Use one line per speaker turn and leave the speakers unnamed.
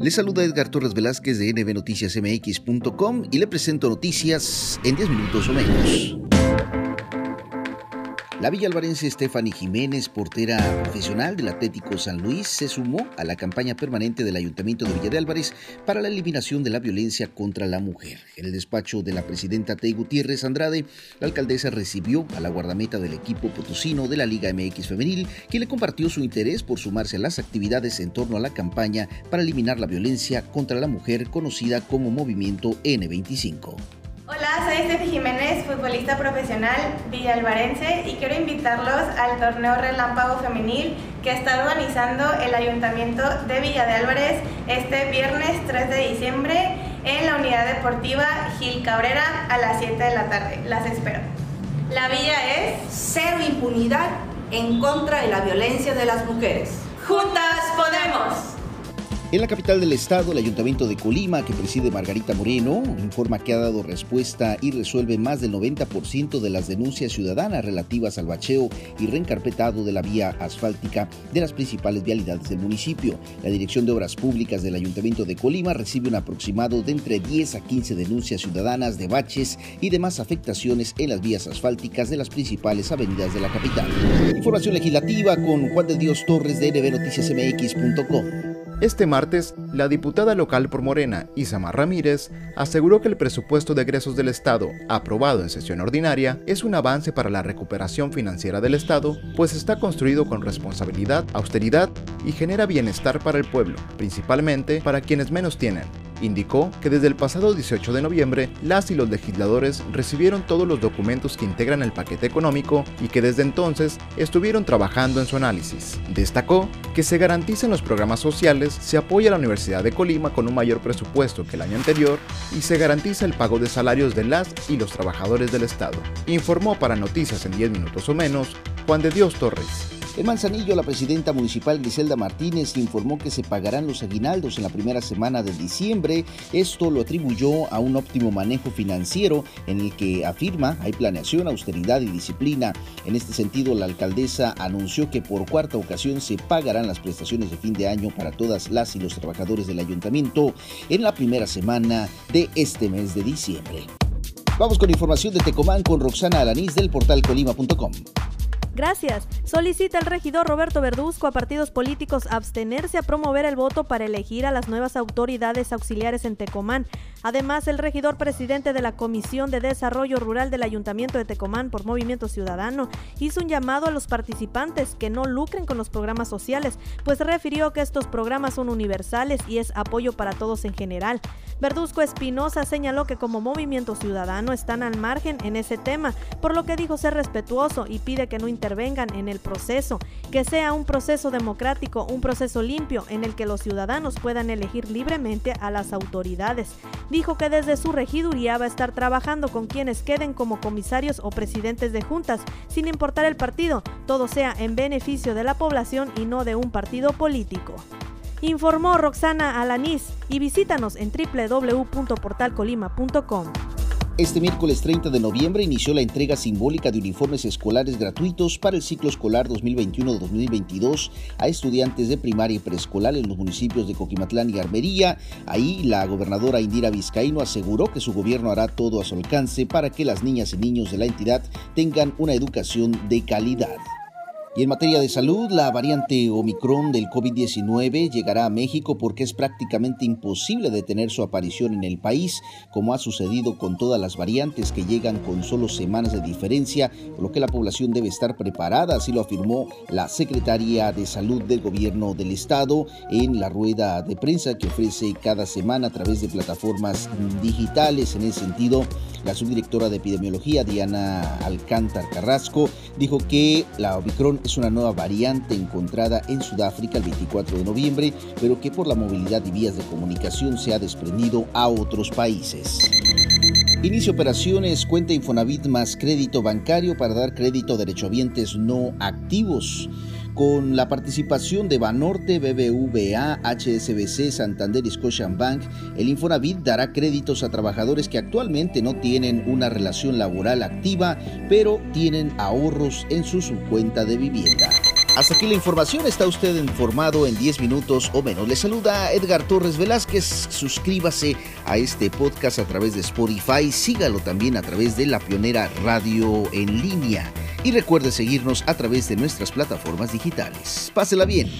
Le saluda Edgar Torres Velázquez de nbnoticiasmx.com y le presento noticias en 10 minutos o menos. La villalvarense Stephanie Jiménez, portera profesional del Atlético San Luis, se sumó a la campaña permanente del Ayuntamiento de Villa de Álvarez para la eliminación de la violencia contra la mujer. En el despacho de la presidenta Tei Gutiérrez Andrade, la alcaldesa recibió a la guardameta del equipo potosino de la Liga MX Femenil, quien le compartió su interés por sumarse a las actividades en torno a la campaña para eliminar la violencia contra la mujer conocida como Movimiento N25.
Hola, soy Estefi Jiménez, futbolista profesional villalvarense y quiero invitarlos al torneo Relámpago Femenil que está organizando el Ayuntamiento de Villa de Álvarez este viernes 3 de diciembre en la Unidad Deportiva Gil Cabrera a las 7 de la tarde. Las espero. La villa es
cero impunidad en contra de la violencia de las mujeres.
Juntas podemos.
En la capital del estado, el Ayuntamiento de Colima, que preside Margarita Moreno, informa que ha dado respuesta y resuelve más del 90% de las denuncias ciudadanas relativas al bacheo y reencarpetado de la vía asfáltica de las principales vialidades del municipio. La Dirección de Obras Públicas del Ayuntamiento de Colima recibe un aproximado de entre 10 a 15 denuncias ciudadanas de baches y demás afectaciones en las vías asfálticas de las principales avenidas de la capital. Información legislativa con Juan de Dios Torres de nbnoticiasmx.com.
Este martes, la diputada local por Morena, Isamar Ramírez, aseguró que el presupuesto de egresos del Estado, aprobado en sesión ordinaria, es un avance para la recuperación financiera del Estado, pues está construido con responsabilidad, austeridad y genera bienestar para el pueblo, principalmente para quienes menos tienen, indicó que desde el pasado 18 de noviembre las y los legisladores recibieron todos los documentos que integran el paquete económico y que desde entonces estuvieron trabajando en su análisis. Destacó que se garanticen los programas sociales, se apoya a la Universidad de Colima con un mayor presupuesto que el año anterior y se garantiza el pago de salarios de las y los trabajadores del Estado. Informó para Noticias en 10 minutos o menos Juan de Dios Torres.
En Manzanillo, la presidenta municipal Griselda Martínez informó que se pagarán los aguinaldos en la primera semana de diciembre. Esto lo atribuyó a un óptimo manejo financiero en el que afirma hay planeación, austeridad y disciplina. En este sentido, la alcaldesa anunció que por cuarta ocasión se pagarán las prestaciones de fin de año para todas las y los trabajadores del ayuntamiento en la primera semana de este mes de diciembre. Vamos con información de Tecomán con Roxana Alanís del portal colima.com.
Gracias. Solicita el regidor Roberto Verduzco a partidos políticos abstenerse a promover el voto para elegir a las nuevas autoridades auxiliares en Tecomán. Además, el regidor presidente de la Comisión de Desarrollo Rural del Ayuntamiento de Tecomán por Movimiento Ciudadano hizo un llamado a los participantes que no lucren con los programas sociales, pues refirió que estos programas son universales y es apoyo para todos en general. Verduzco Espinosa señaló que como Movimiento Ciudadano están al margen en ese tema, por lo que dijo ser respetuoso y pide que no intervengan en el proceso, que sea un proceso democrático, un proceso limpio en el que los ciudadanos puedan elegir libremente a las autoridades dijo que desde su regiduría va a estar trabajando con quienes queden como comisarios o presidentes de juntas, sin importar el partido, todo sea en beneficio de la población y no de un partido político. Informó Roxana Alanís y visítanos en www.portalcolima.com.
Este miércoles 30 de noviembre inició la entrega simbólica de uniformes escolares gratuitos para el ciclo escolar 2021-2022 a estudiantes de primaria y preescolar en los municipios de Coquimatlán y Armería. Ahí la gobernadora Indira Vizcaíno aseguró que su gobierno hará todo a su alcance para que las niñas y niños de la entidad tengan una educación de calidad. Y en materia de salud, la variante Omicron del COVID-19 llegará a México porque es prácticamente imposible detener su aparición en el país, como ha sucedido con todas las variantes que llegan con solo semanas de diferencia, por lo que la población debe estar preparada, así lo afirmó la secretaria de Salud del Gobierno del Estado en la rueda de prensa que ofrece cada semana a través de plataformas digitales. En ese sentido, la subdirectora de epidemiología, Diana Alcántar Carrasco, dijo que la Omicron es una nueva variante encontrada en Sudáfrica el 24 de noviembre, pero que por la movilidad y vías de comunicación se ha desprendido a otros países. Inicia operaciones, cuenta Infonavit más crédito bancario para dar crédito a derechohabientes no activos con la participación de Banorte, BBVA, HSBC, Santander y Scotiabank, el Infonavit dará créditos a trabajadores que actualmente no tienen una relación laboral activa, pero tienen ahorros en su cuenta de vivienda. Hasta aquí la información, está usted informado en 10 minutos o menos. Le saluda Edgar Torres Velázquez, suscríbase a este podcast a través de Spotify, sígalo también a través de la pionera radio en línea y recuerde seguirnos a través de nuestras plataformas digitales. Pásela bien.